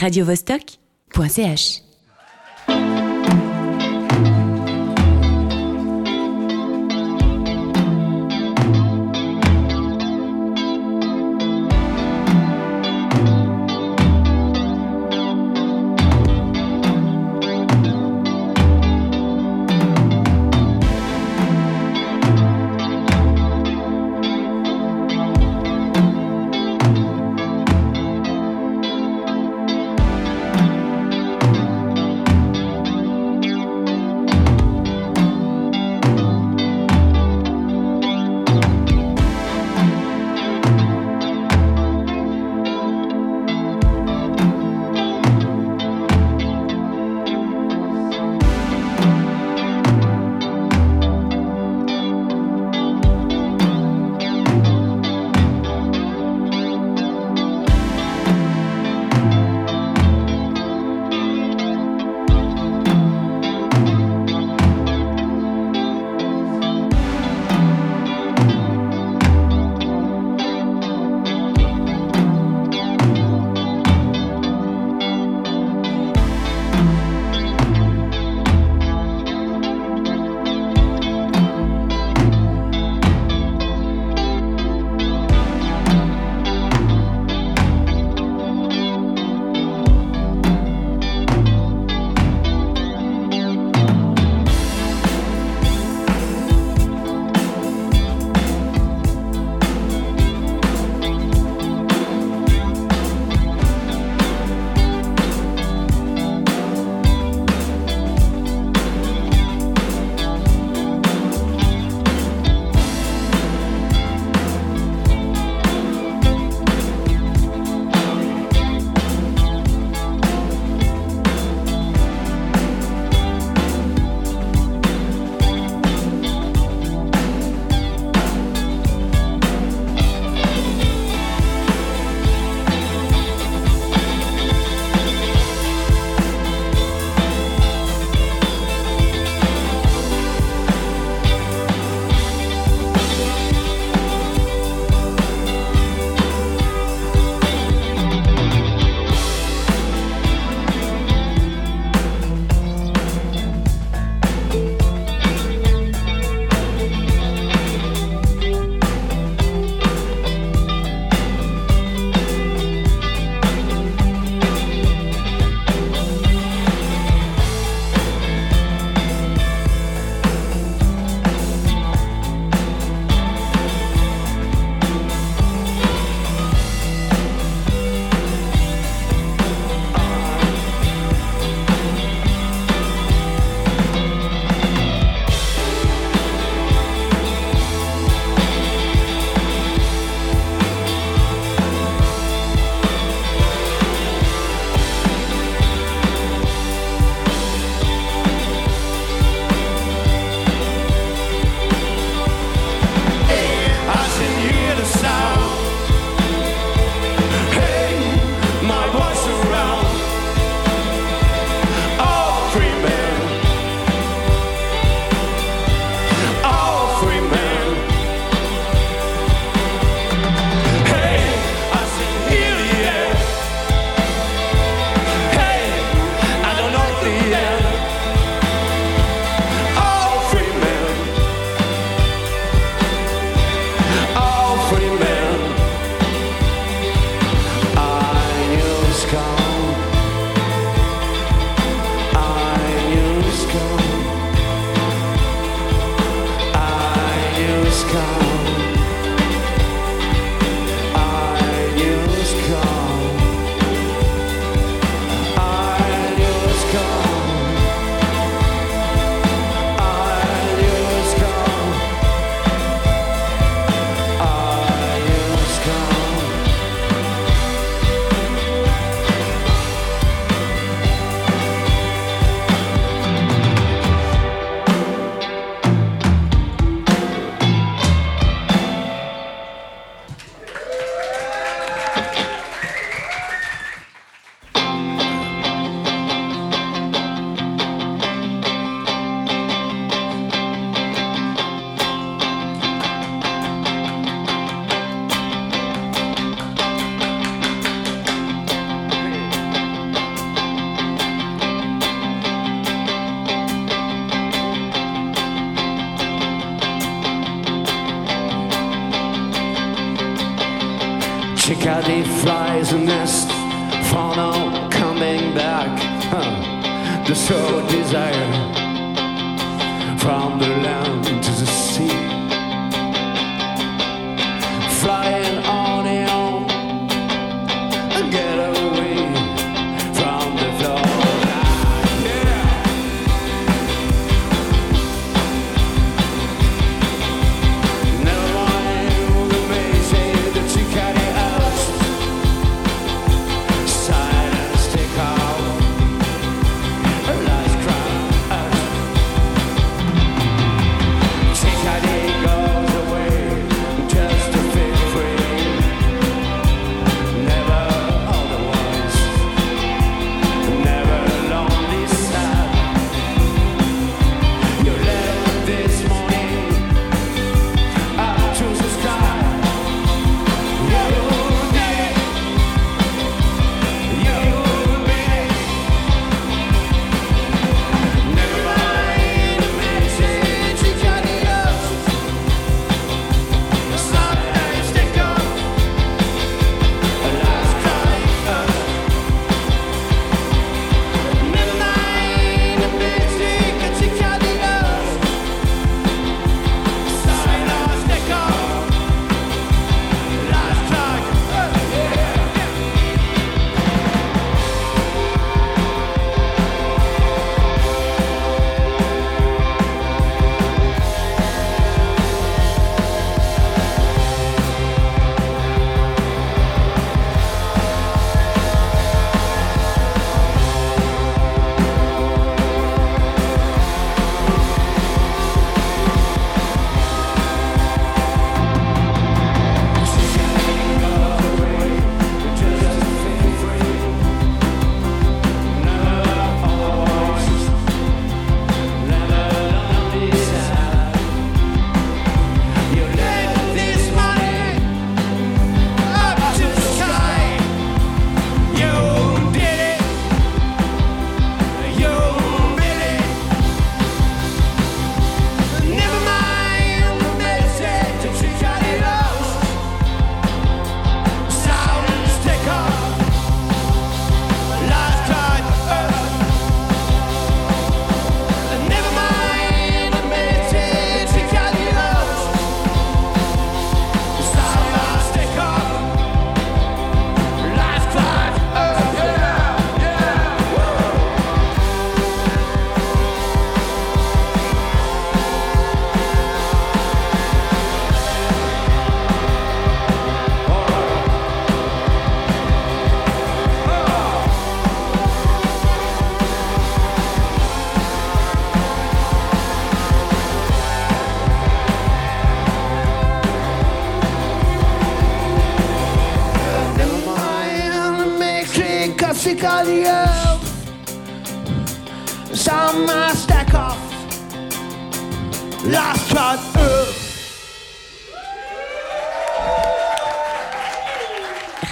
radiovostok.ch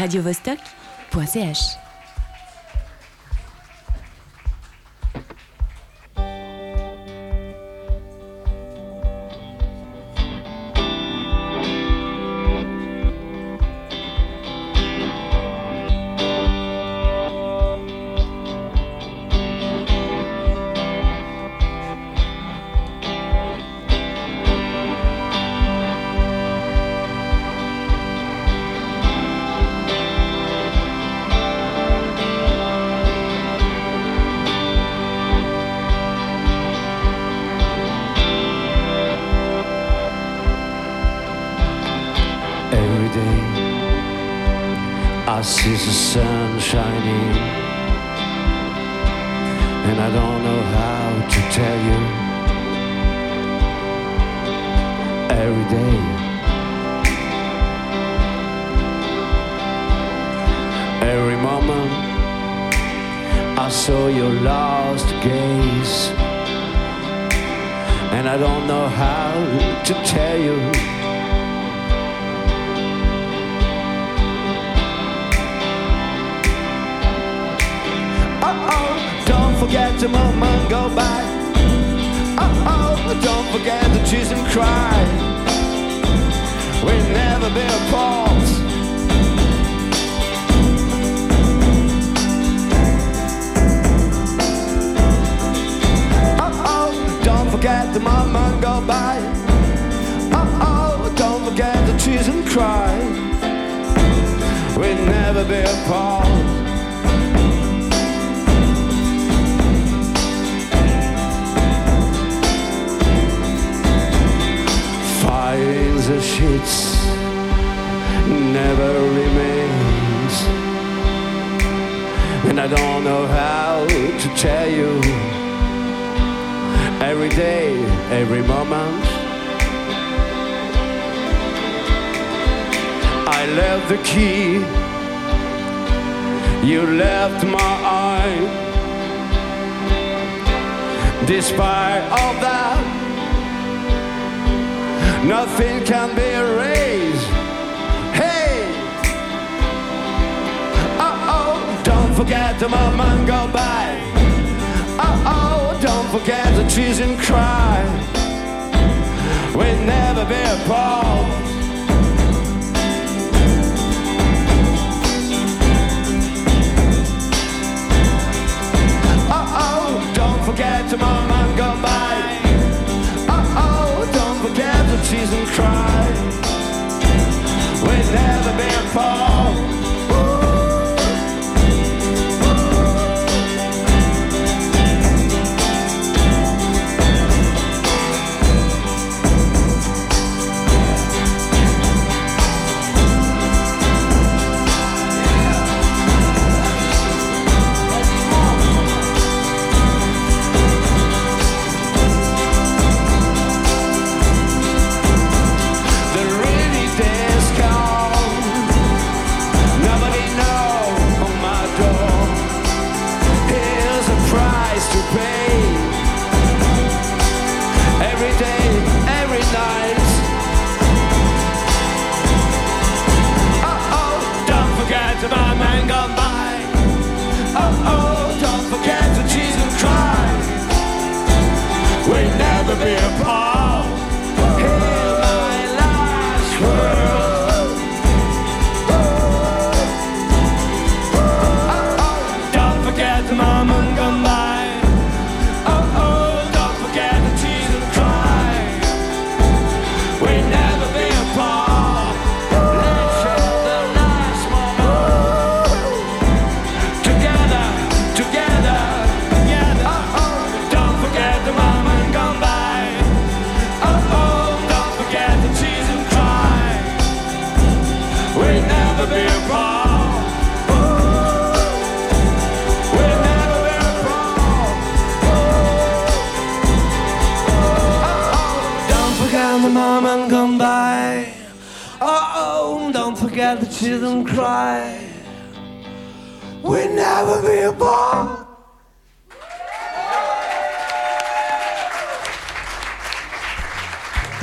radiovostok.ch sees the sun shining, and I don't know how to tell you. Every day, every moment, I saw your lost gaze, and I don't know how to tell you. forget a moment go by. Oh, oh, don't forget the cheese and cry. We'll never be apart. Oh, oh, don't forget the moment go by. Oh, oh, don't forget the cheese and cry. We'll never be apart. Never remains, and I don't know how to tell you. Every day, every moment. I left the key. You left my eye. Despite all that, nothing can be erased. Forget the moment go by. Uh oh, don't forget the tears and cry. We'll never be apart. Oh, forget the moment gone by.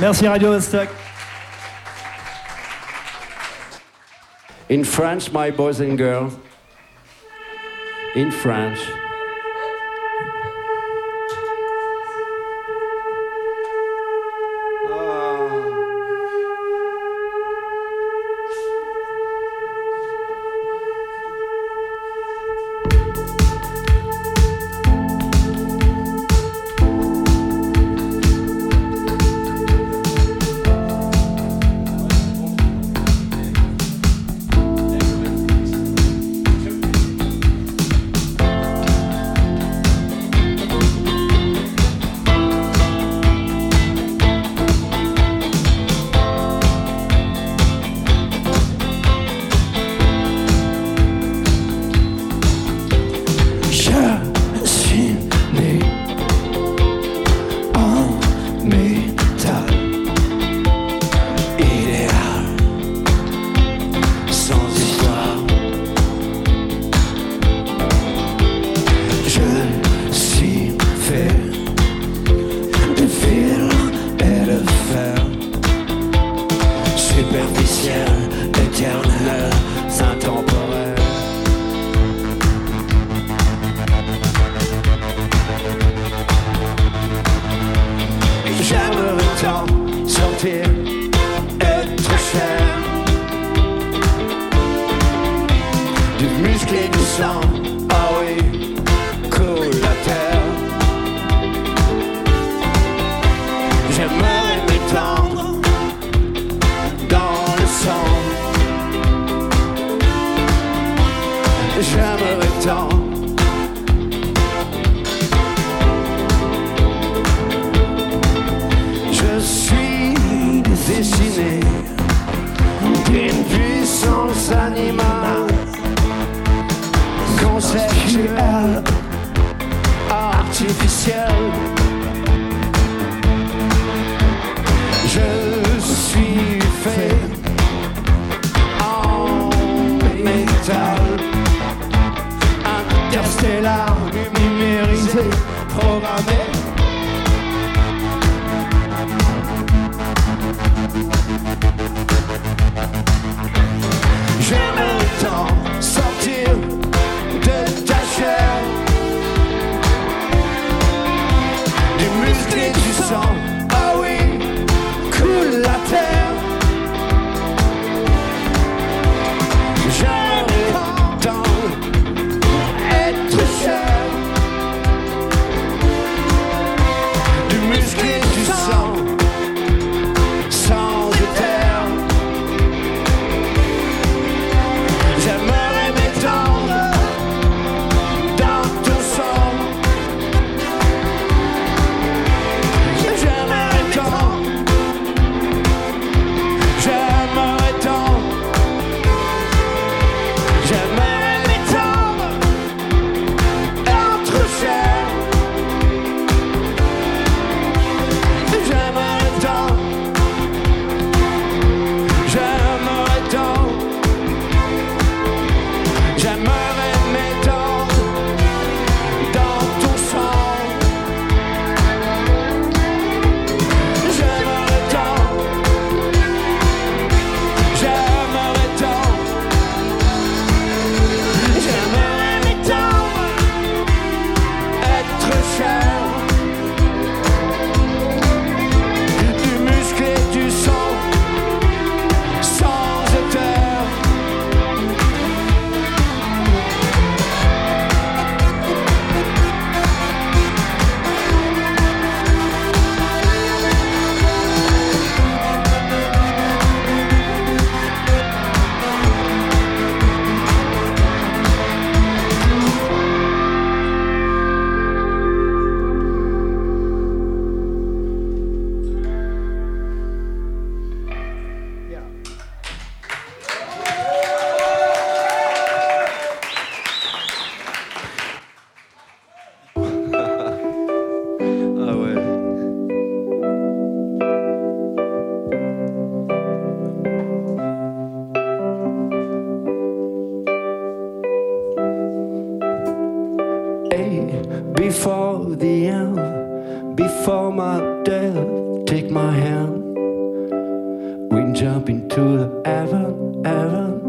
Merci Radio Vostok. In France, my boys and girls, in France, song Dreaming Before the end, before my death, take my hand. We jump into the heaven, heaven.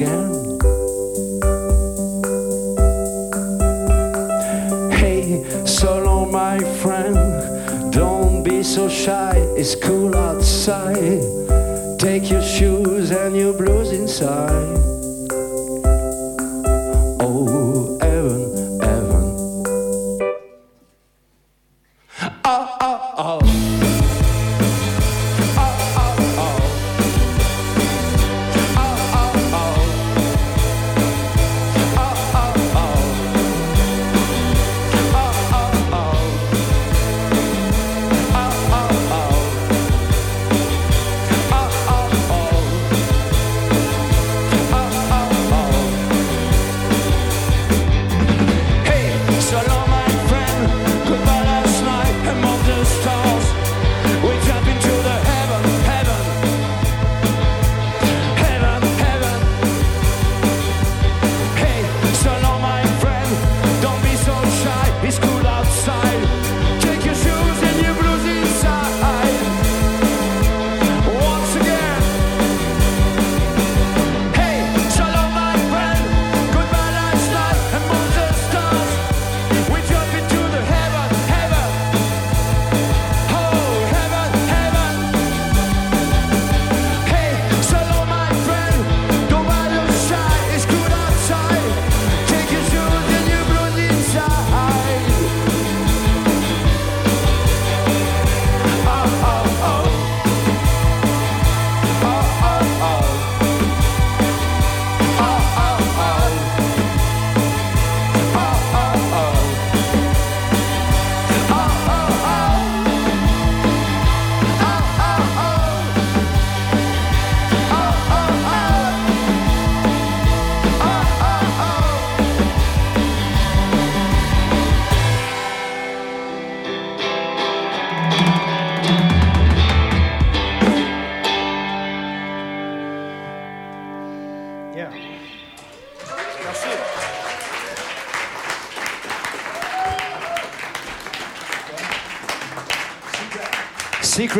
again. Hey, so long, my friend. Don't be so shy, it's cool outside. Take your shoes and your blues inside.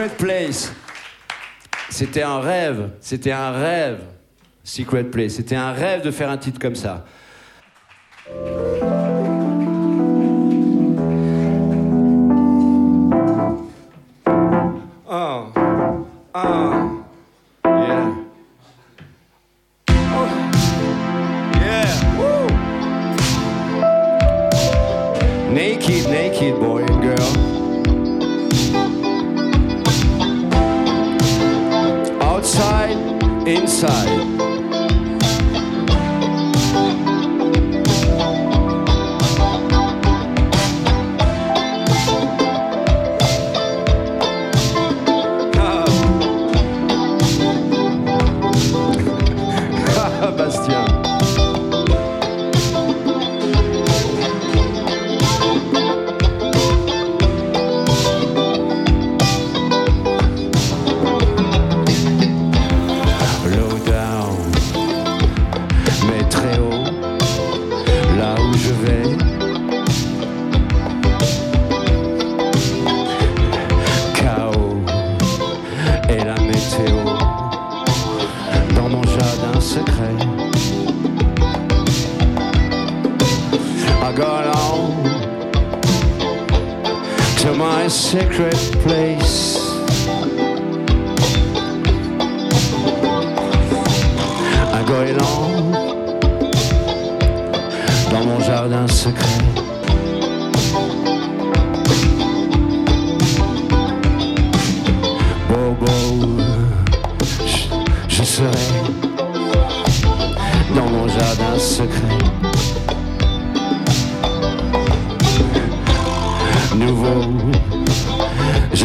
Secret Place. C'était un rêve, c'était un rêve. Secret Place, c'était un rêve de faire un titre comme ça.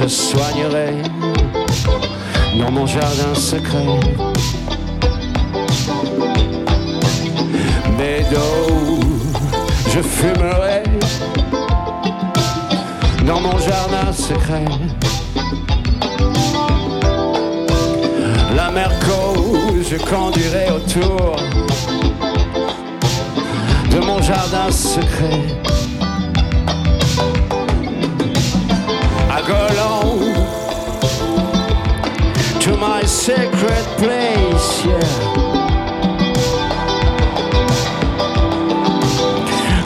Je soignerai dans mon jardin secret. Bédo, je fumerai dans mon jardin secret. La Merco, je conduirai autour de mon jardin secret. I go along to my secret place, yeah.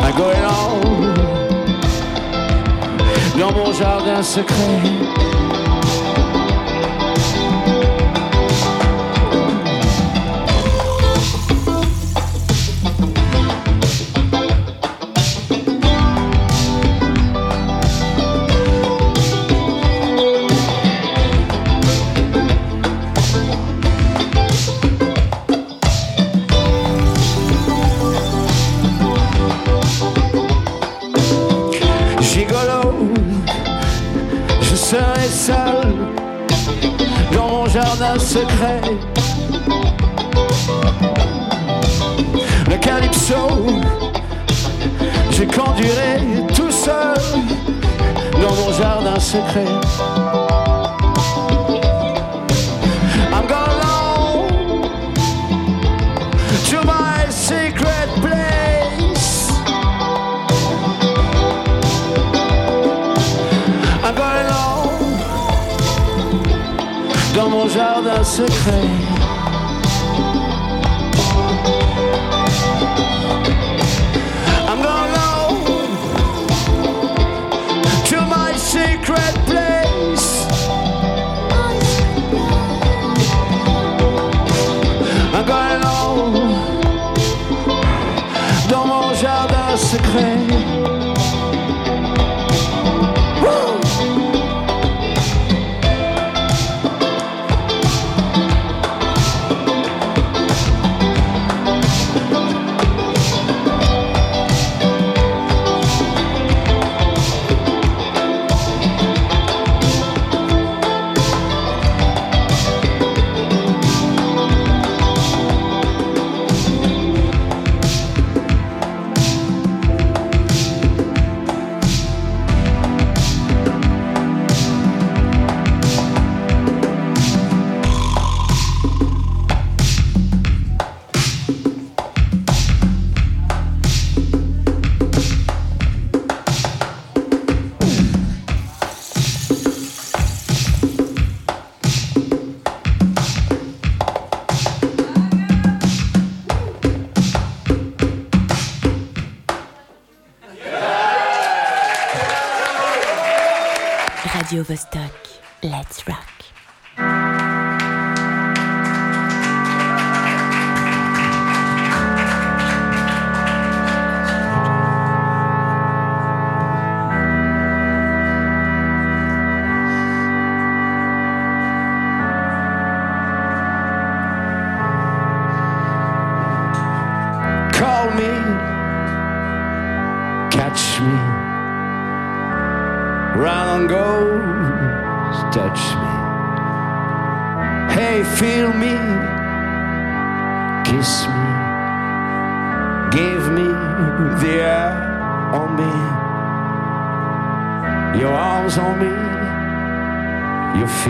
I go along dans mon jardin secret. Serai seul dans mon jardin secret. Le calypso, je conduirai tout seul dans mon jardin secret. Secret. I'm going to my secret place. I'm going secret.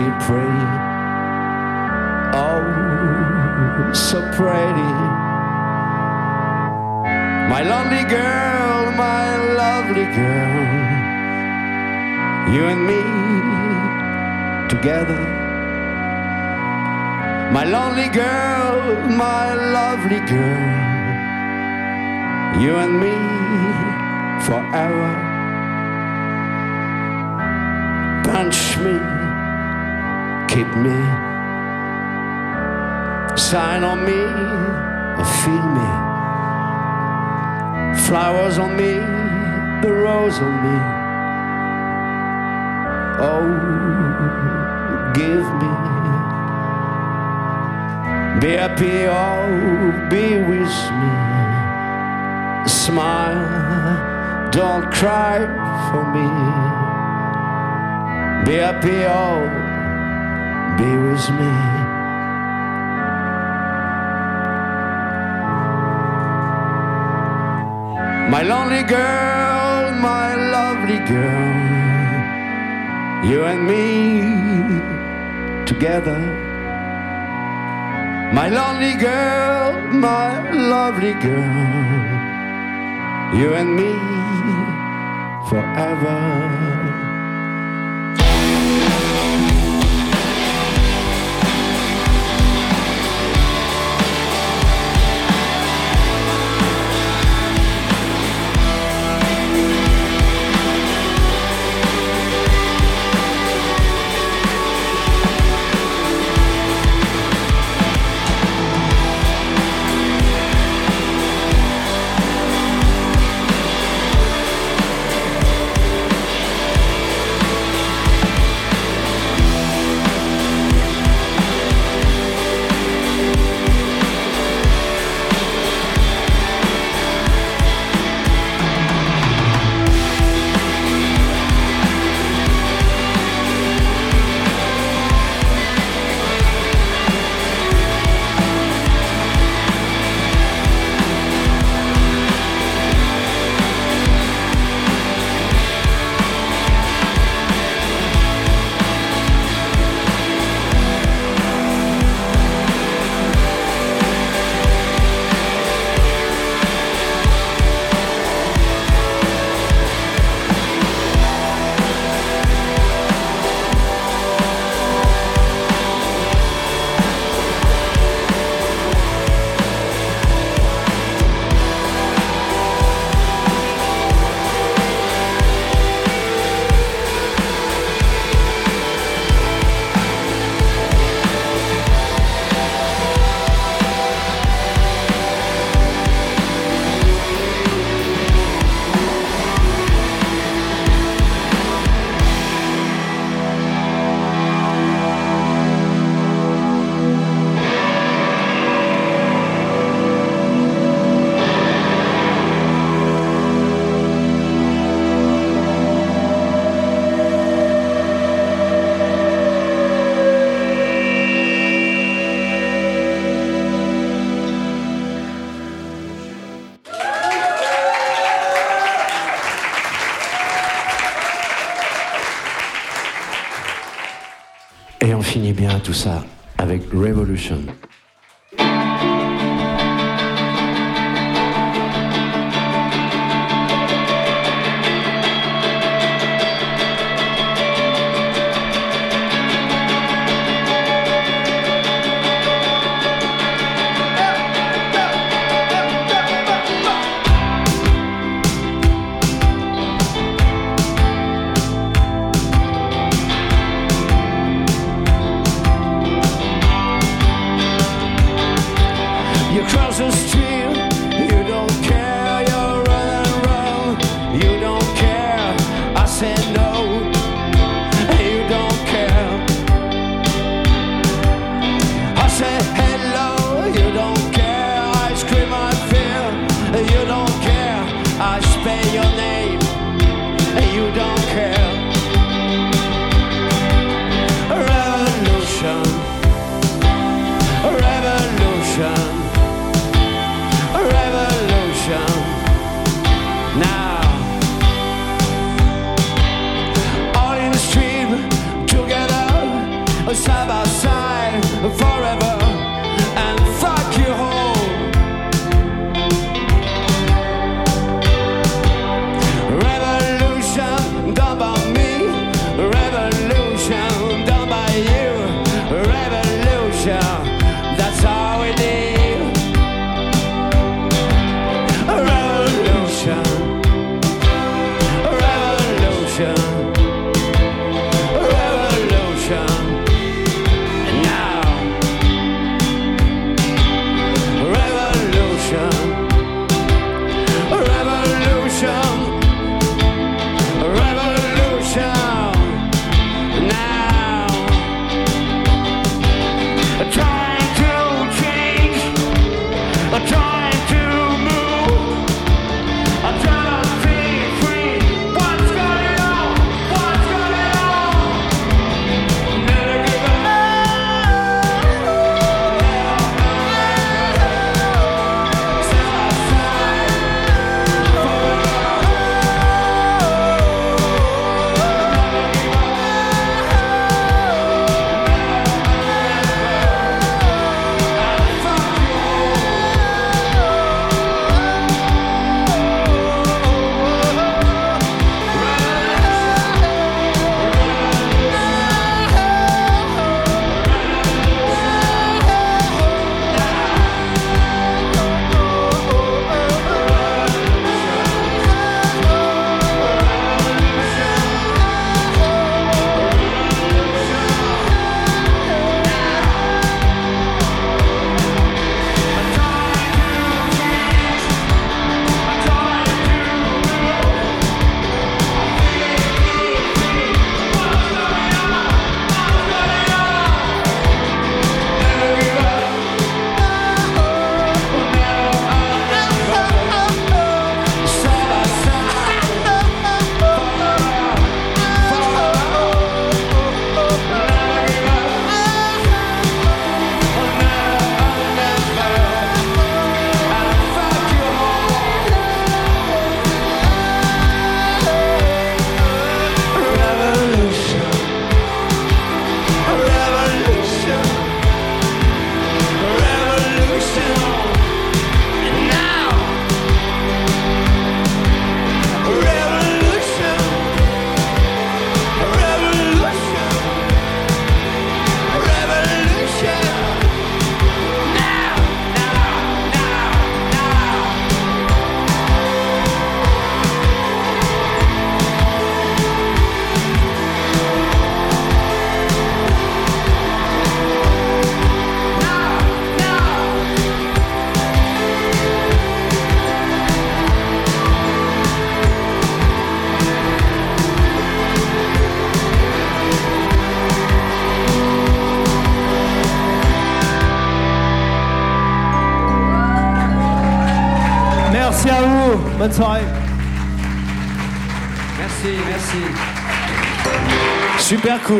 Feel pretty, oh, so pretty. My lonely girl, my lovely girl, you and me together. My lonely girl, my lovely girl, you and me forever. Punch me, keep me, sign on me, or feel me flowers on me, the rose on me. Oh, give me. Be happy, oh, be with me. Smile, don't cry for me. Be happy, oh, be with me. My lonely girl, my lovely girl, you and me together. My lonely girl, my lovely girl, you and me forever. Finit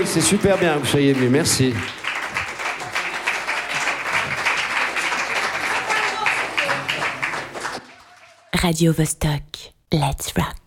c'est super bien que vous soyez venus. Merci. Radio Vostok, let's rock.